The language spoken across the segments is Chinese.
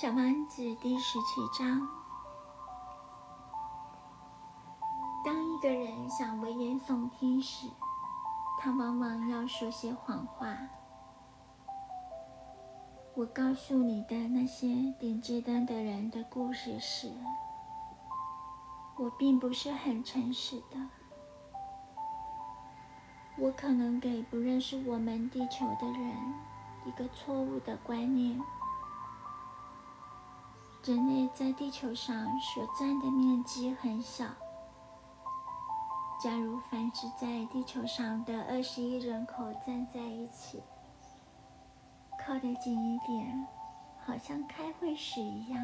小王子第十七章：当一个人想危言耸听时，他往往要说些谎话。我告诉你的那些点街灯的人的故事时，我并不是很诚实的。我可能给不认识我们地球的人一个错误的观念。人类在地球上所占的面积很小。假如繁殖在地球上的二十亿人口站在一起，靠得近一点，好像开会时一样，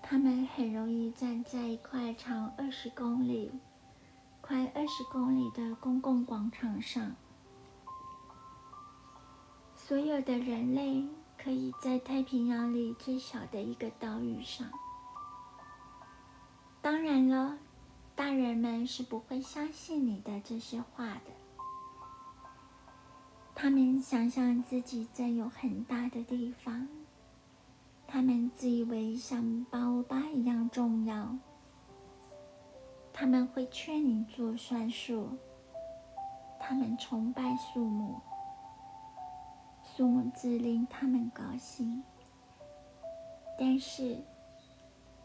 他们很容易站在一块长二十公里、宽二十公里的公共广场上。所有的人类。可以在太平洋里最小的一个岛屿上。当然了，大人们是不会相信你的这些话的。他们想象自己在有很大的地方，他们自以为像巴巴一样重要。他们会劝你做算术，他们崇拜树木。数目字令他们高兴，但是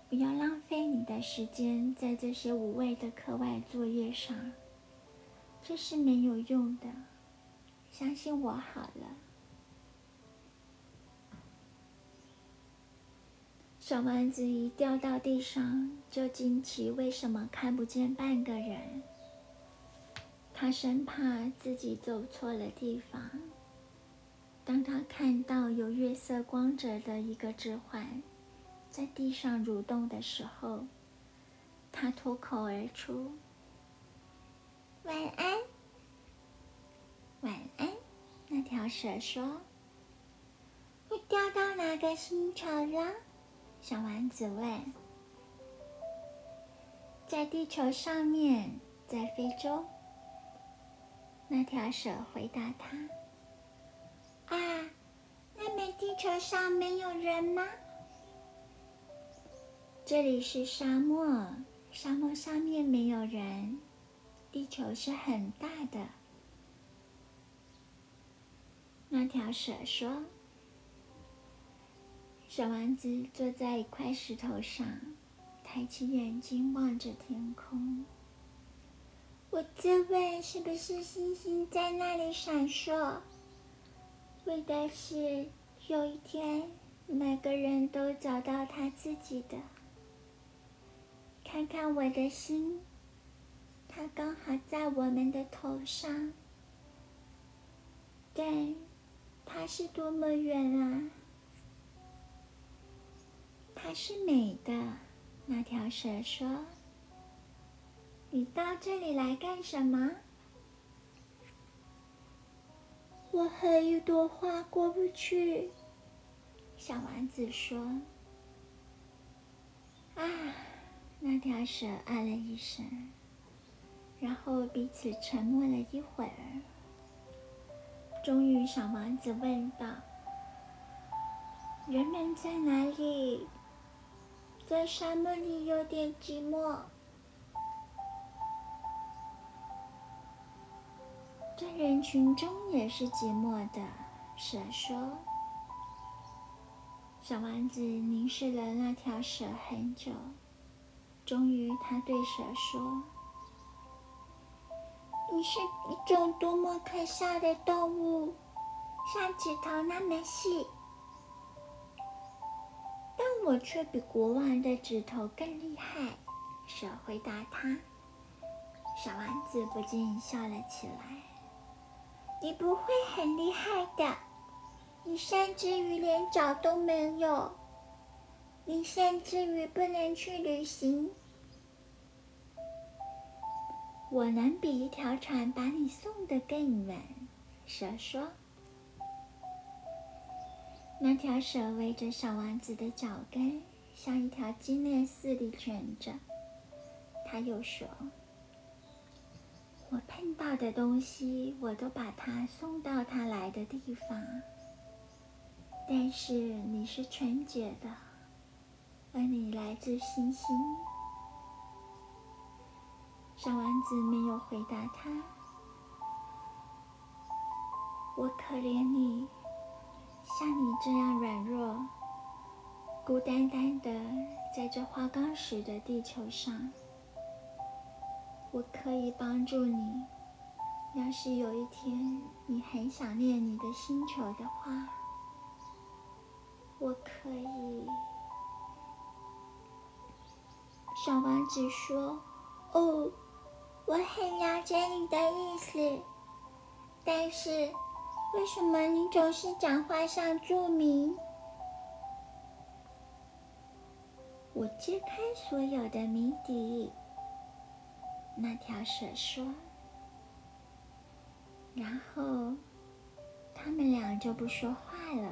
不要浪费你的时间在这些无谓的课外作业上，这是没有用的。相信我好了。小丸子一掉到地上，就惊奇为什么看不见半个人。他生怕自己走错了地方。当他看到有月色光泽的一个指环在地上蠕动的时候，他脱口而出：“晚安，晚安。”那条蛇说：“你掉到哪个星球了？”小丸子问。“在地球上面，在非洲。”那条蛇回答他。啊，那么地球上没有人吗？这里是沙漠，沙漠上面没有人。地球是很大的。那条蛇说：“小丸子坐在一块石头上，抬起眼睛望着天空。我自问，是不是星星在那里闪烁？”为的是有一天，每个人都找到他自己的。看看我的心，它刚好在我们的头上，但它是多么远啊！它是美的，那条蛇说：“你到这里来干什么？”我和一朵花过不去，小丸子说：“啊！”那条蛇啊了一声，然后彼此沉默了一会儿。终于，小丸子问道：“人们在哪里？在沙漠里有点寂寞。”人群中也是寂寞的，蛇说。小丸子凝视了那条蛇很久，终于，他对蛇说：“你是一种多么可笑的动物，像指头那么细，但我却比国王的指头更厉害。”蛇回答他。小丸子不禁笑了起来。你不会很厉害的，你甚至于连脚都没有，你甚至于不能去旅行。我能比一条船把你送得更远，蛇说。那条蛇围着小王子的脚跟，像一条金链似的卷着。他又说。我碰到的东西，我都把它送到它来的地方。但是你是纯洁的，而你来自星星。小王子没有回答他。我可怜你，像你这样软弱、孤单单的在这花岗石的地球上。我可以帮助你，要是有一天你很想念你的星球的话，我可以。小王子说：“哦，我很了解你的意思，但是为什么你总是讲话像著名？”我揭开所有的谜底。那条蛇说，然后他们俩就不说话了。